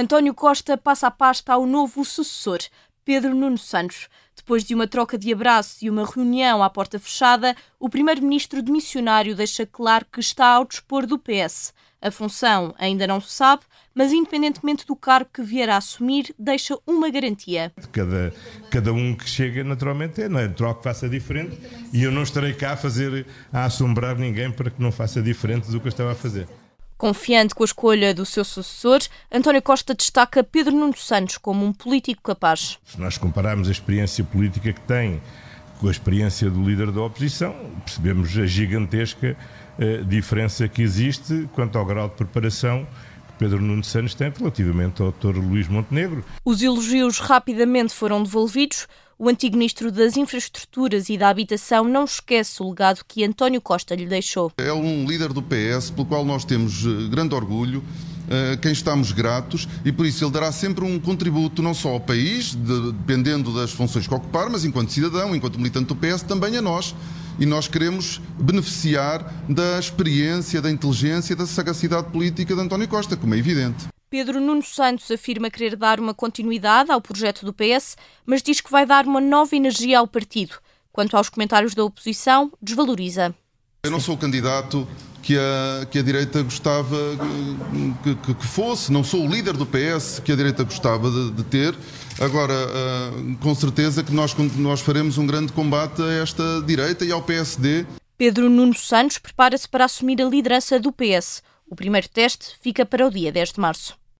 António Costa passa a pasta ao novo sucessor, Pedro Nuno Santos. Depois de uma troca de abraço e uma reunião à porta fechada, o primeiro-ministro demissionário deixa claro que está ao dispor do PS. A função ainda não se sabe, mas independentemente do cargo que vier a assumir, deixa uma garantia. Cada, cada um que chega, naturalmente, é, não é natural que faça diferente e eu não estarei cá a fazer, a assombrar ninguém para que não faça diferente do que eu estava a fazer. Confiante com a escolha do seu sucessor, António Costa destaca Pedro Nuno Santos como um político capaz. Se nós compararmos a experiência política que tem com a experiência do líder da oposição, percebemos a gigantesca eh, diferença que existe quanto ao grau de preparação que Pedro Nuno Santos tem relativamente ao Dr. Luís Montenegro. Os elogios rapidamente foram devolvidos. O antigo ministro das Infraestruturas e da Habitação não esquece o legado que António Costa lhe deixou. É um líder do PS pelo qual nós temos eh, grande orgulho, eh, quem estamos gratos e por isso ele dará sempre um contributo não só ao país, dependendo das funções que ocupar, mas enquanto cidadão, enquanto militante do PS, também a nós. E nós queremos beneficiar da experiência, da inteligência da sagacidade política de António Costa, como é evidente. Pedro Nuno Santos afirma querer dar uma continuidade ao projeto do PS, mas diz que vai dar uma nova energia ao partido. Quanto aos comentários da oposição, desvaloriza. Eu não sou o candidato que a, que a direita gostava que, que, que, fosse, não sou o líder do PS que a direita gostava de, de ter. Agora, uh, com certeza que nós, nós faremos um grande combate a esta direita e ao PSD. Pedro Nuno Santos prepara-se para assumir a liderança do PS. O primeiro teste fica para o dia 10 de março.